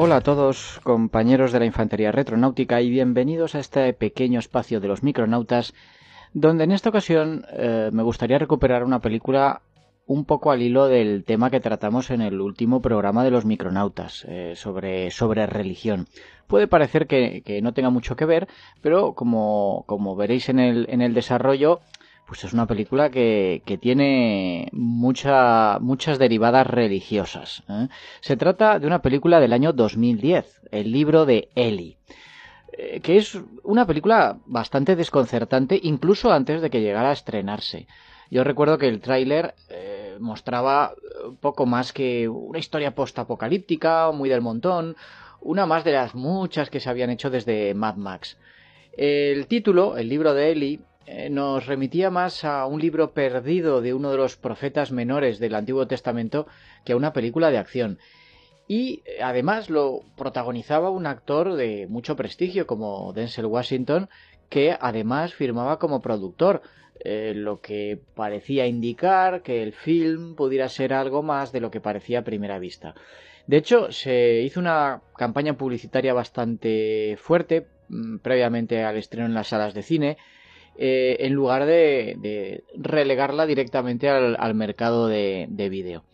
Hola a todos, compañeros de la Infantería Retronáutica, y bienvenidos a este pequeño espacio de los micronautas, donde en esta ocasión eh, me gustaría recuperar una película un poco al hilo del tema que tratamos en el último programa de los micronautas, eh, sobre, sobre religión. Puede parecer que, que, no tenga mucho que ver, pero como, como veréis en el, en el desarrollo, pues es una película que, que tiene mucha, muchas derivadas religiosas. ¿eh? Se trata de una película del año 2010, el libro de Eli, eh, que es una película bastante desconcertante incluso antes de que llegara a estrenarse. Yo recuerdo que el tráiler eh, mostraba poco más que una historia post-apocalíptica, muy del montón, una más de las muchas que se habían hecho desde Mad Max. El título, el libro de Eli, nos remitía más a un libro perdido de uno de los profetas menores del Antiguo Testamento que a una película de acción. Y eh, además lo protagonizaba un actor de mucho prestigio como Denzel Washington, que además firmaba como productor, eh, lo que parecía indicar que el film pudiera ser algo más de lo que parecía a primera vista. De hecho, se hizo una campaña publicitaria bastante fuerte mm, previamente al estreno en las salas de cine, eh, en lugar de, relegarla directamente al, mercado de, de vídeo.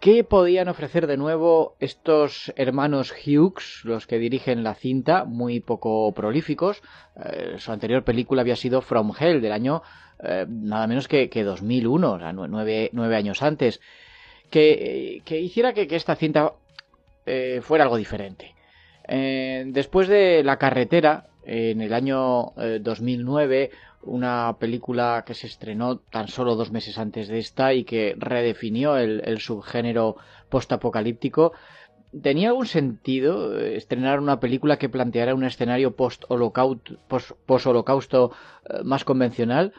¿Qué podían ofrecer de nuevo estos hermanos Hughes, los que dirigen la cinta, muy poco prolíficos? Eh, su anterior película había sido From Hell, del año eh, nada menos que, que 2001, o sea, nueve, años antes, que, que hiciera que, esta cinta fuera algo diferente. después de La carretera, en el año 2009, una película que se estrenó tan solo dos meses antes de esta y que redefinió el, el subgénero postapocalíptico. ¿Tenía algún sentido eh, estrenar una película que planteara un escenario post-holocausto post eh, más convencional?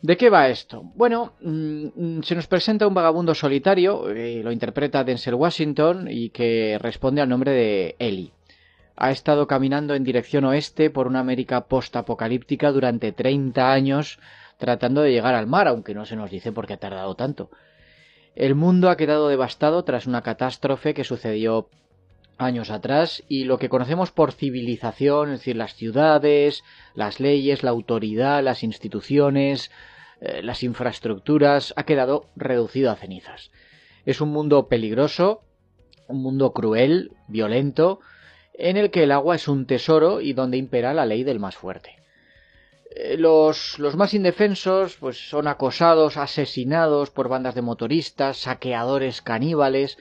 ¿De qué va esto? Bueno, mmm, se nos presenta un vagabundo solitario, eh, lo interpreta Denzel Washington y que responde al nombre de Ellie ha estado caminando en dirección oeste por una América post-apocalíptica durante 30 años tratando de llegar al mar, aunque no se nos dice por qué ha tardado tanto. El mundo ha quedado devastado tras una catástrofe que sucedió años atrás y lo que conocemos por civilización, es decir, las ciudades, las leyes, la autoridad, las instituciones, eh, las infraestructuras, ha quedado reducido a cenizas. Es un mundo peligroso, un mundo cruel, violento, en el que el agua es un tesoro y donde impera la ley del más fuerte. Eh, los, los, más indefensos pues son acosados, asesinados por bandas de motoristas, saqueadores caníbales,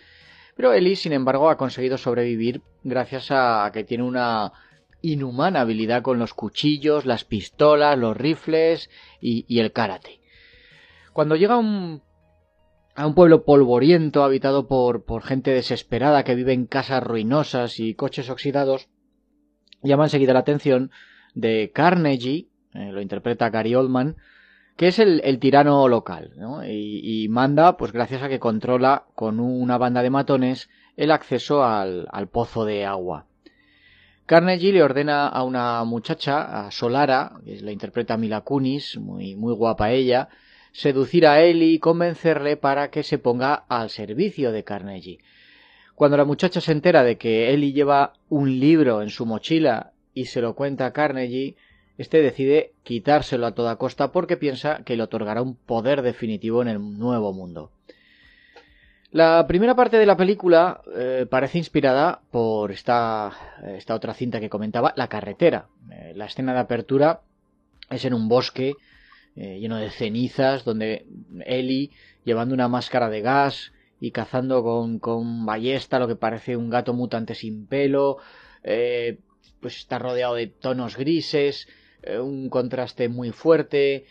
pero Ellie, sin embargo, ha conseguido sobrevivir gracias a que tiene una inhumana habilidad con los cuchillos, las pistolas, los rifles y, y el karate. Cuando llega un a un pueblo polvoriento habitado por, por gente desesperada que vive en casas ruinosas y coches oxidados, llama enseguida la atención de Carnegie, eh, lo interpreta Gary Oldman, que es el, el tirano local, ¿no? y, y, manda, pues gracias a que controla con una banda de matones el acceso al, al pozo de agua. Carnegie le ordena a una muchacha, a Solara, que la interpreta Mila Kunis, muy, muy guapa ella, seducir a él y convencerle para que se ponga al servicio de Carnegie. Cuando la muchacha se entera de que Ellie lleva un libro en su mochila y se lo cuenta a Carnegie, este decide quitárselo a toda costa porque piensa que le otorgará un poder definitivo en el nuevo mundo. La primera parte de la película eh, parece inspirada por esta, esta, otra cinta que comentaba, La carretera. Eh, la escena de apertura es en un bosque eh, lleno de cenizas, donde Ellie, llevando una máscara de gas y cazando con, con ballesta lo que parece un gato mutante sin pelo, eh, pues está rodeado de tonos grises, eh, un contraste muy fuerte,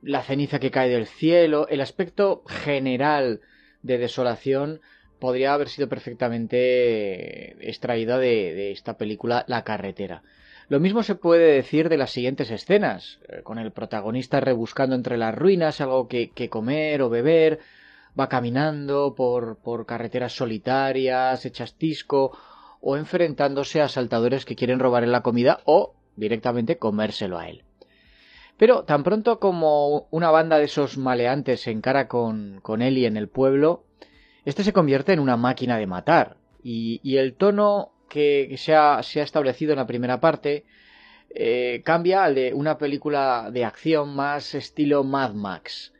la ceniza que cae del cielo, el aspecto general de desolación podría haber sido perfectamente extraída de, de esta película La carretera. Lo mismo se puede decir de las siguientes escenas, eh, con el protagonista rebuscando entre las ruinas algo que, comer o beber, va caminando por, por carreteras solitarias, hechas tisco, o enfrentándose a asaltadores que quieren robarle la comida o directamente comérselo a él. Pero tan pronto como una banda de esos maleantes se encara con, con Eli en el pueblo, este se convierte en una máquina de matar, y, el tono que, se, ha, establecido en la primera parte eh, cambia al de una película de acción más estilo Mad Max.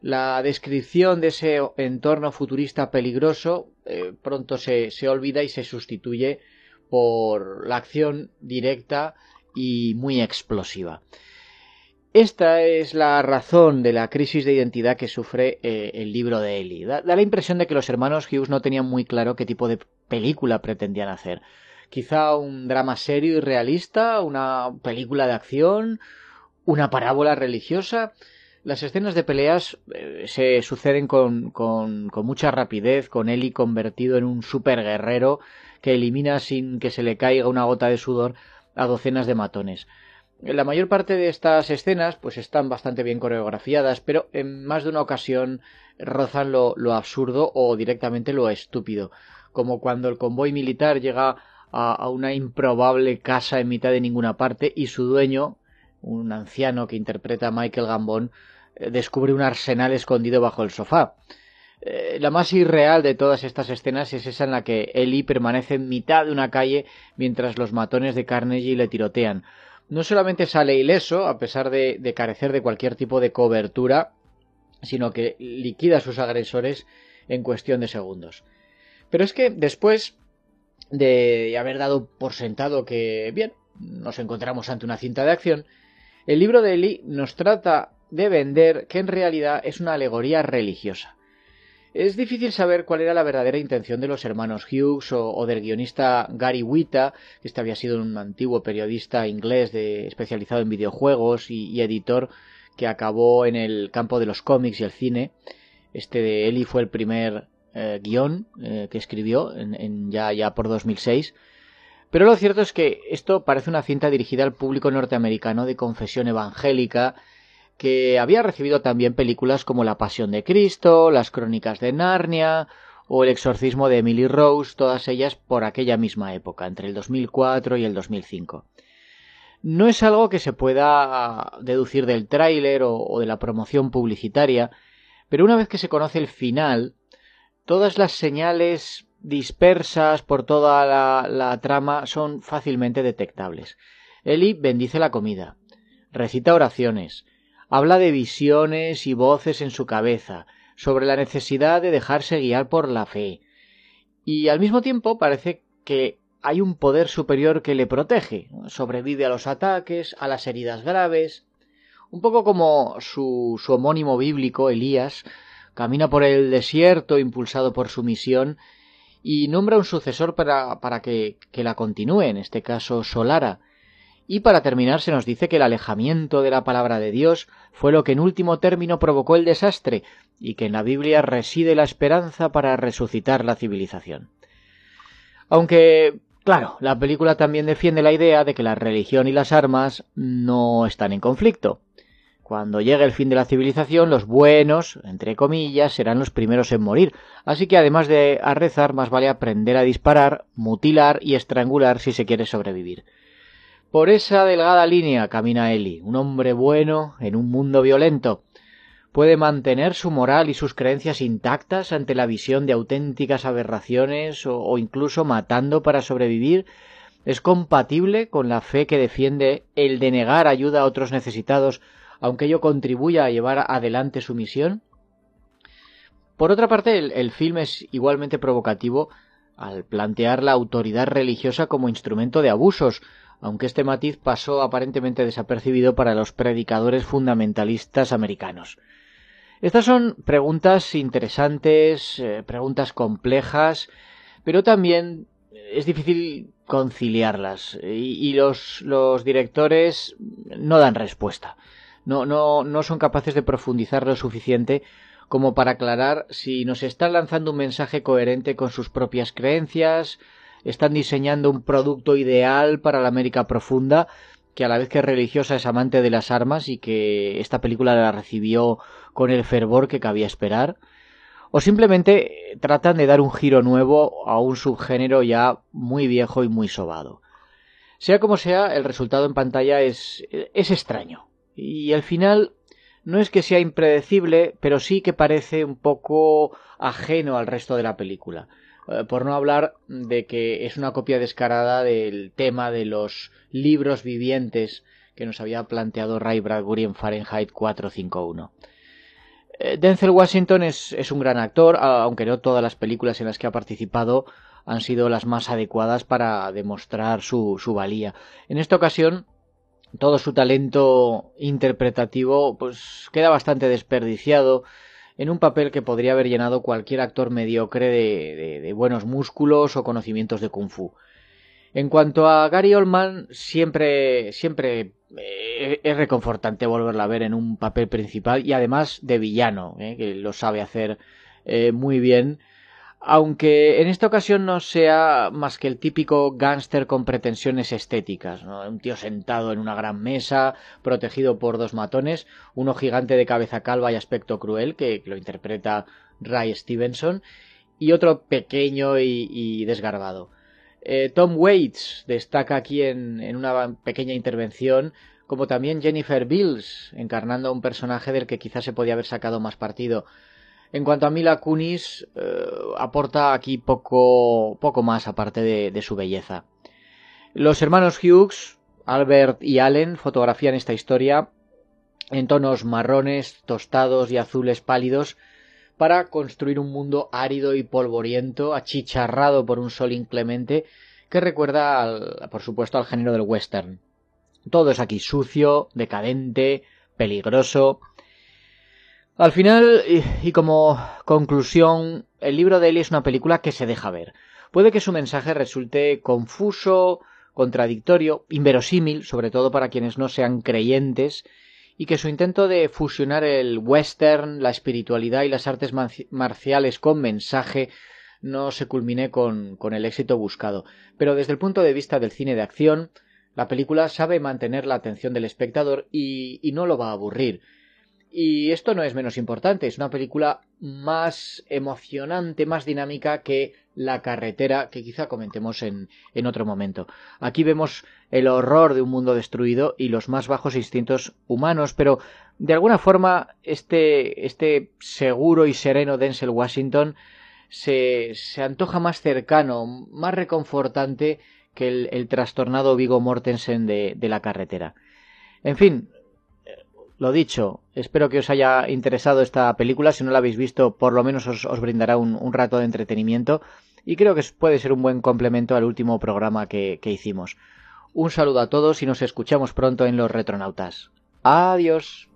La descripción de ese entorno futurista peligroso eh, pronto se, se olvida y se sustituye por la acción directa y muy explosiva. Esta es la razón de la crisis de identidad que sufre eh, el libro de Ellie. Da, la impresión de que los hermanos Hughes no tenían muy claro qué tipo de película pretendían hacer. Quizá un drama serio y realista, una película de acción, una parábola religiosa. Las escenas de peleas eh, se suceden con, con, mucha rapidez, con Ellie convertido en un superguerrero que elimina sin que se le caiga una gota de sudor a docenas de matones. La mayor parte de estas escenas pues están bastante bien coreografiadas, pero en más de una ocasión rozan lo, absurdo o directamente lo estúpido, como cuando el convoy militar llega a, una improbable casa en mitad de ninguna parte y su dueño, un anciano que interpreta a Michael Gambon, eh, descubre un arsenal escondido bajo el sofá. Eh, la más irreal de todas estas escenas es esa en la que Ellie permanece en mitad de una calle mientras los matones de Carnegie le tirotean no solamente sale ileso, a pesar de, carecer de cualquier tipo de cobertura, sino que liquida a sus agresores en cuestión de segundos. Pero es que después de haber dado por sentado que, bien, nos encontramos ante una cinta de acción, el libro de Eli nos trata de vender que en realidad es una alegoría religiosa. Es difícil saber cuál era la verdadera intención de los hermanos Hughes o, del guionista Gary Whitta, que este había sido un antiguo periodista inglés de, especializado en videojuegos y, editor que acabó en el campo de los cómics y el cine. Este de Eli fue el primer eh, guion eh, que escribió ya por 2006. Pero lo cierto es que esto parece una cinta dirigida al público norteamericano de confesión evangélica que había recibido también películas como La Pasión de Cristo, Las Crónicas de Narnia o El Exorcismo de Emily Rose, todas ellas por aquella misma época, entre el 2004 y el 2005. No es algo que se pueda deducir del tráiler o, de la promoción publicitaria, pero una vez que se conoce el final, todas las señales dispersas por toda la, trama son fácilmente detectables. Eli bendice la comida, recita oraciones, habla de visiones y voces en su cabeza, sobre la necesidad de dejarse guiar por la fe. Y al mismo tiempo parece que hay un poder superior que le protege, sobrevive a los ataques, a las heridas graves, un poco como su homónimo bíblico, Elías, camina por el desierto impulsado por su misión y nombra un sucesor para, para que, que la continúe, en este caso Solara, y para terminar se nos dice que el alejamiento de la palabra de Dios fue lo que en último término provocó el desastre y que en la Biblia reside la esperanza para resucitar la civilización. Aunque, claro, la película también defiende la idea de que la religión y las armas no están en conflicto. Cuando llegue el fin de la civilización, los buenos, entre comillas, serán los primeros en morir, así que además de a rezar, más vale aprender a disparar, mutilar y estrangular si se quiere sobrevivir. Por esa delgada línea camina Eli, un hombre bueno en un mundo violento. Puede mantener su moral y sus creencias intactas ante la visión de auténticas aberraciones o, incluso matando para sobrevivir. Es compatible con la fe que defiende el de negar ayuda a otros necesitados, aunque ello contribuya a llevar adelante su misión. Por otra parte, el, el film es igualmente provocativo al plantear la autoridad religiosa como instrumento de abusos, aunque este matiz pasó aparentemente desapercibido para los predicadores fundamentalistas americanos. Estas son preguntas interesantes, eh, preguntas complejas, pero también es difícil conciliarlas y, los, los, directores no dan respuesta. No, no, no son capaces de profundizar lo suficiente como para aclarar si nos están lanzando un mensaje coherente con sus propias creencias, están diseñando un producto ideal para la América profunda, que a la vez que religiosa es amante de las armas y que esta película la recibió con el fervor que cabía esperar, o simplemente tratan de dar un giro nuevo a un subgénero ya muy viejo y muy sobado. Sea como sea, el resultado en pantalla es, es extraño. Y el final no es que sea impredecible, pero sí que parece un poco ajeno al resto de la película eh, por no hablar de que es una copia descarada del tema de los libros vivientes que nos había planteado Ray Bradbury en Fahrenheit 451. Eh, Denzel Washington es, un gran actor, aunque no todas las películas en las que ha participado han sido las más adecuadas para demostrar su, su valía. En esta ocasión, todo su talento interpretativo pues queda bastante desperdiciado en un papel que podría haber llenado cualquier actor mediocre de, buenos músculos o conocimientos de kung fu. En cuanto a Gary Oldman, siempre, siempre eh, es reconfortante volverla a ver en un papel principal y además de villano, eh, que lo sabe hacer eh, muy bien aunque en esta ocasión no sea más que el típico gángster con pretensiones estéticas, un tío sentado en una gran mesa, protegido por dos matones, uno gigante de cabeza calva y aspecto cruel, que lo interpreta Ray Stevenson, y otro pequeño y, desgarbado. Eh, Tom Waits destaca aquí en, en una pequeña intervención, como también Jennifer Bills, encarnando a un personaje del que quizás se podía haber sacado más partido. En cuanto a Mila Kunis, eh, aporta aquí poco, poco más aparte de, su belleza. Los hermanos Hughes, Albert y Allen, fotografían esta historia en tonos marrones, tostados y azules pálidos para construir un mundo árido y polvoriento, achicharrado por un sol inclemente, que recuerda, por supuesto, al género del western. Todo es aquí sucio, decadente, peligroso, al final, y como conclusión, el libro de Eli es una película que se deja ver. Puede que su mensaje resulte confuso, contradictorio, inverosímil, sobre todo para quienes no sean creyentes, y que su intento de fusionar el western, la espiritualidad y las artes marciales con mensaje no se culmine con, el éxito buscado. Pero desde el punto de vista del cine de acción, la película sabe mantener la atención del espectador y no lo va a aburrir. Y esto no es menos importante, es una película más emocionante, más dinámica que La carretera, que quizá comentemos en, en, otro momento. Aquí vemos el horror de un mundo destruido y los más bajos instintos humanos, pero de alguna forma este, este seguro y sereno Denzel Washington se, se antoja más cercano, más reconfortante que el, el trastornado Vigo Mortensen de, de la carretera. En fin, lo dicho, espero que os haya interesado esta película. Si no la habéis visto, por lo menos os, brindará un, rato de entretenimiento. Y creo que puede ser un buen complemento al último programa que, hicimos. Un saludo a todos y nos escuchamos pronto en Los Retronautas. Adiós.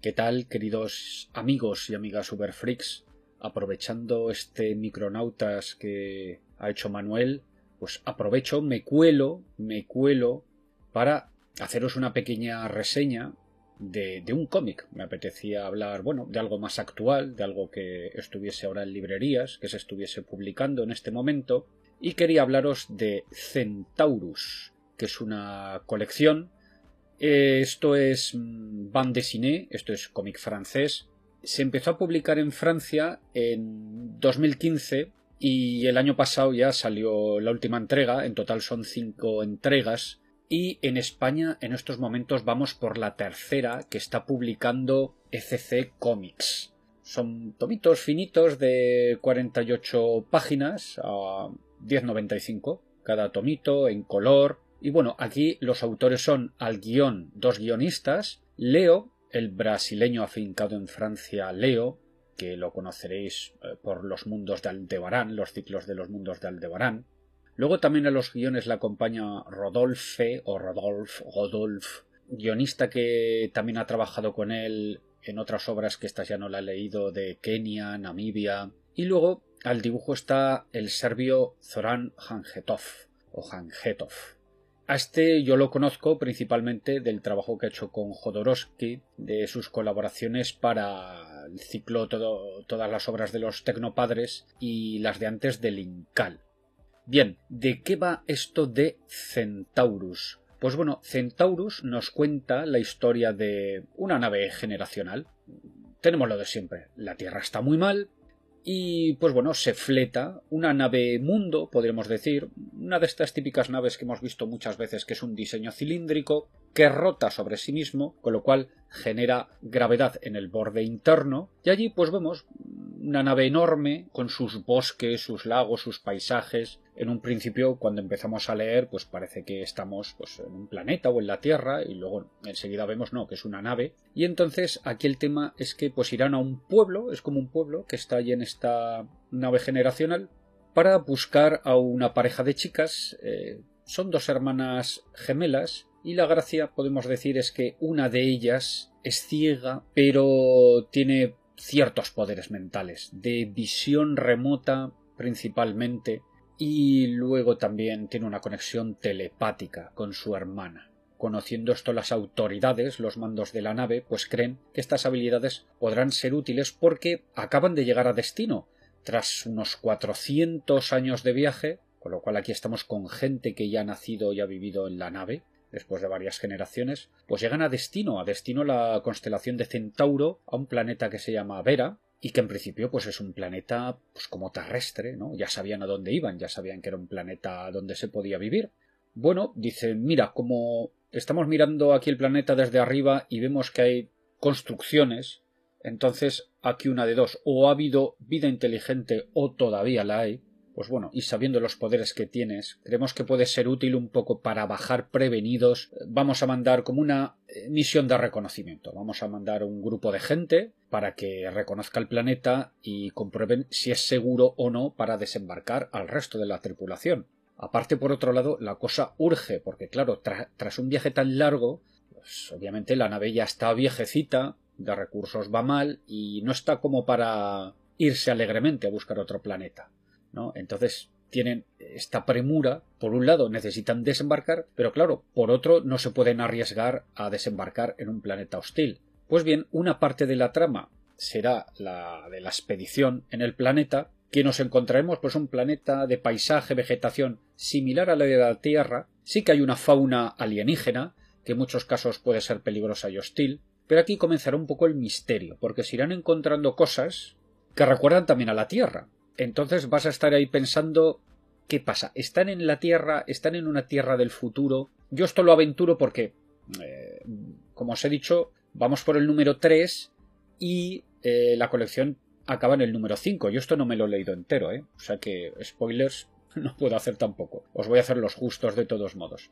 ¿Qué tal, queridos amigos y amigas Superfreaks? Aprovechando este micronautas que ha hecho Manuel, pues aprovecho, me cuelo, me cuelo para haceros una pequeña reseña de, un cómic. Me apetecía hablar, bueno, de algo más actual, de algo que estuviese ahora en librerías, que se estuviese publicando en este momento, y quería hablaros de Centaurus, que es una colección. esto es mm, bande dessinée, esto es cómic francés, se empezó a publicar en Francia en 2015 y el año pasado ya salió la última entrega, en total son cinco entregas, y en España en estos momentos vamos por la tercera que está publicando ECC Comics. Son tomitos finitos de 48 páginas a 10.95 cada tomito en color. Y bueno, aquí los autores son al guion dos guionistas, Leo el brasileño afincado en Francia Leo, que lo conoceréis eh, por los mundos de Aldebarán, los ciclos de los mundos de Aldebarán. Luego también a los guiones le acompaña Rodolphe o Rodolphe, Rodolphe, guionista que también ha trabajado con él en otras obras que esta ya no la he leído de Kenia, Namibia. Y luego al dibujo está el serbio Zoran Hangetov o Hangetov, a este yo lo conozco principalmente del trabajo que ha hecho con Jodorowsky, de sus colaboraciones para el ciclo todas las obras de los Tecnopadres y las de antes del Incal. Bien, ¿de qué va esto de Centaurus? Pues bueno, Centaurus nos cuenta la historia de una nave generacional. Tenemos lo de siempre. La Tierra está muy mal, y pues bueno, se fleta una nave mundo, podríamos decir, una de estas típicas naves que hemos visto muchas veces que es un diseño cilíndrico que rota sobre sí mismo, con lo cual genera gravedad en el borde interno, y allí pues vemos una nave enorme con sus bosques, sus lagos, sus paisajes. En un principio, cuando empezamos a leer, pues parece que estamos pues, en un planeta o en la Tierra, y luego enseguida vemos no, que es una nave. Y entonces aquí el tema es que pues irán a un pueblo, es como un pueblo que está allí en esta nave generacional, para buscar a una pareja de chicas. Eh, son dos hermanas gemelas y la gracia, podemos decir, es que una de ellas es ciega, pero tiene ciertos poderes mentales, de visión remota principalmente, y luego también tiene una conexión telepática con su hermana. Conociendo esto las autoridades, los mandos de la nave, pues creen que estas habilidades podrán ser útiles porque acaban de llegar a destino, tras unos 400 años de viaje, con lo cual aquí estamos con gente que ya ha nacido y ha vivido en la nave, después de varias generaciones, pues llegan a destino, a destino la constelación de Centauro, a un planeta que se llama Vera, y que en principio pues es un planeta pues como terrestre, ¿no? Ya sabían a dónde iban, ya sabían que era un planeta donde se podía vivir. Bueno, dicen, mira, como estamos mirando aquí el planeta desde arriba y vemos que hay construcciones, entonces aquí una de dos, o ha habido vida inteligente o todavía la hay, pues bueno, y sabiendo los poderes que tienes, creemos que puede ser útil un poco para bajar prevenidos. Vamos a mandar como una eh, misión de reconocimiento. Vamos a mandar un grupo de gente para que reconozca el planeta y comprueben si es seguro o no para desembarcar al resto de la tripulación. Aparte, por otro lado, la cosa urge, porque claro, tras un viaje tan largo, pues obviamente la nave ya está viejecita, de recursos va mal y no está como para irse alegremente a buscar otro planeta. ¿No? Entonces tienen esta premura, por un lado necesitan desembarcar, pero claro, por otro no se pueden arriesgar a desembarcar en un planeta hostil. Pues bien, una parte de la trama será la de la expedición en el planeta, que nos encontraremos pues un planeta de paisaje, vegetación similar a la de la Tierra, sí que hay una fauna alienígena, que en muchos casos puede ser peligrosa y hostil, pero aquí comenzará un poco el misterio, porque se irán encontrando cosas que recuerdan también a la Tierra, entonces vas a estar ahí pensando ¿qué pasa? ¿Están en la Tierra? ¿Están en una Tierra del futuro? Yo esto lo aventuro porque, eh, como os he dicho, vamos por el número 3 y eh, la colección acaba en el número 5. Yo esto no me lo he leído entero, ¿eh? O sea que spoilers no puedo hacer tampoco. Os voy a hacer los justos de todos modos.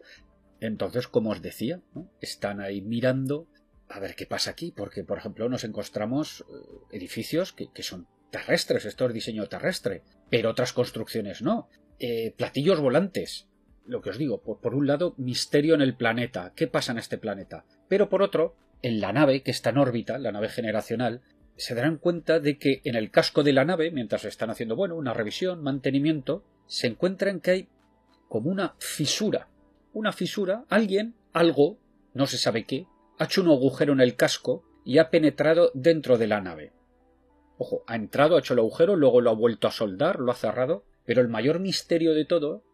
Entonces, como os decía, están ahí mirando a ver qué pasa aquí, porque, por ejemplo, nos encontramos eh, edificios que, que son terrestres, esto es diseño terrestre, pero otras construcciones no. Eh, platillos volantes, lo que os digo, por, por, un lado, misterio en el planeta, qué pasa en este planeta, pero por otro, en la nave que está en órbita, la nave generacional, se darán cuenta de que en el casco de la nave, mientras están haciendo, bueno, una revisión, mantenimiento, se encuentran que hay como una fisura, una fisura, alguien, algo, no se sabe qué, ha hecho un agujero en el casco y ha penetrado dentro de la nave. Ojo, ha entrado, ha hecho el agujero, luego lo ha vuelto a soldar, lo ha cerrado, pero el mayor misterio de todo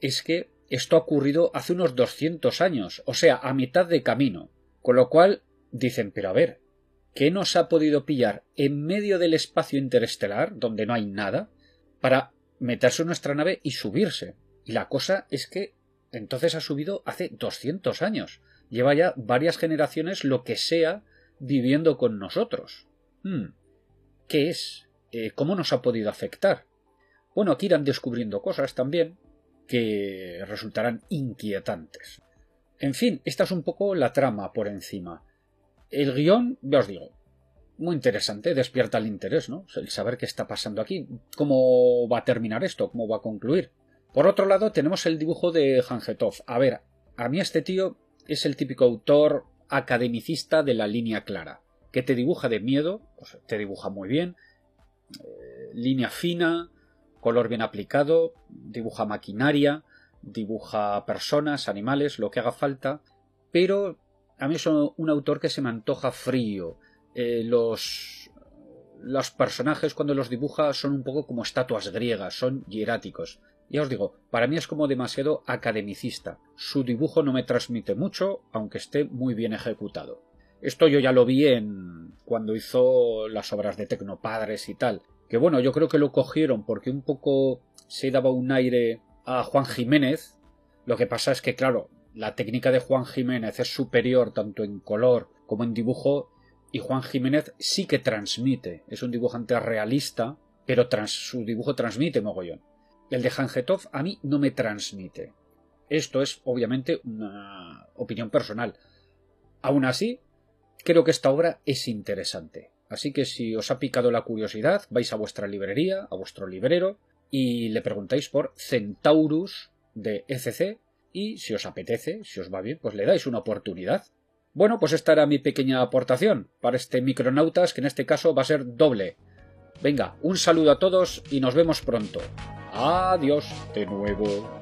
es que esto ha ocurrido hace unos 200 años, o sea, a mitad de camino. Con lo cual dicen, pero a ver, ¿qué nos ha podido pillar en medio del espacio interestelar, donde no hay nada, para meterse en nuestra nave y subirse? Y la cosa es que entonces ha subido hace 200 años. Lleva ya varias generaciones lo que sea viviendo con nosotros. Hmm qué es, eh, cómo nos ha podido afectar. Bueno, aquí irán descubriendo cosas también que resultarán inquietantes. En fin, esta es un poco la trama por encima. El guion, ya os digo, muy interesante, despierta el interés, ¿no? El saber qué está pasando aquí, cómo va a terminar esto, cómo va a concluir. Por otro lado, tenemos el dibujo de Hangetov. A ver, a mí este tío es el típico autor academicista de la línea clara que te dibuja de miedo, pues te dibuja muy bien, eh, línea fina, color bien aplicado, dibuja maquinaria, dibuja personas, animales, lo que haga falta, pero a mí es un autor que se me antoja frío. Eh, los, los personajes cuando los dibuja son un poco como estatuas griegas, son hieráticos. Ya os digo, para mí es como demasiado academicista. Su dibujo no me transmite mucho, aunque esté muy bien ejecutado. Esto yo ya lo vi en cuando hizo las obras de Tecnopadres y tal. Que bueno, yo creo que lo cogieron porque un poco se daba un aire a Juan Jiménez. Lo que pasa es que, claro, la técnica de Juan Jiménez es superior tanto en color como en dibujo y Juan Jiménez sí que transmite. Es un dibujante realista, pero su dibujo transmite mogollón. El de Hangetov a mí no me transmite. Esto es obviamente una opinión personal. Aún así, creo que esta obra es interesante. Así que si os ha picado la curiosidad, vais a vuestra librería, a vuestro librero, y le preguntáis por Centaurus de ECC, y si os apetece, si os va bien, pues le dais una oportunidad. Bueno, pues esta era mi pequeña aportación para este Micronautas, que en este caso va a ser doble. Venga, un saludo a todos y nos vemos pronto. Adiós de nuevo.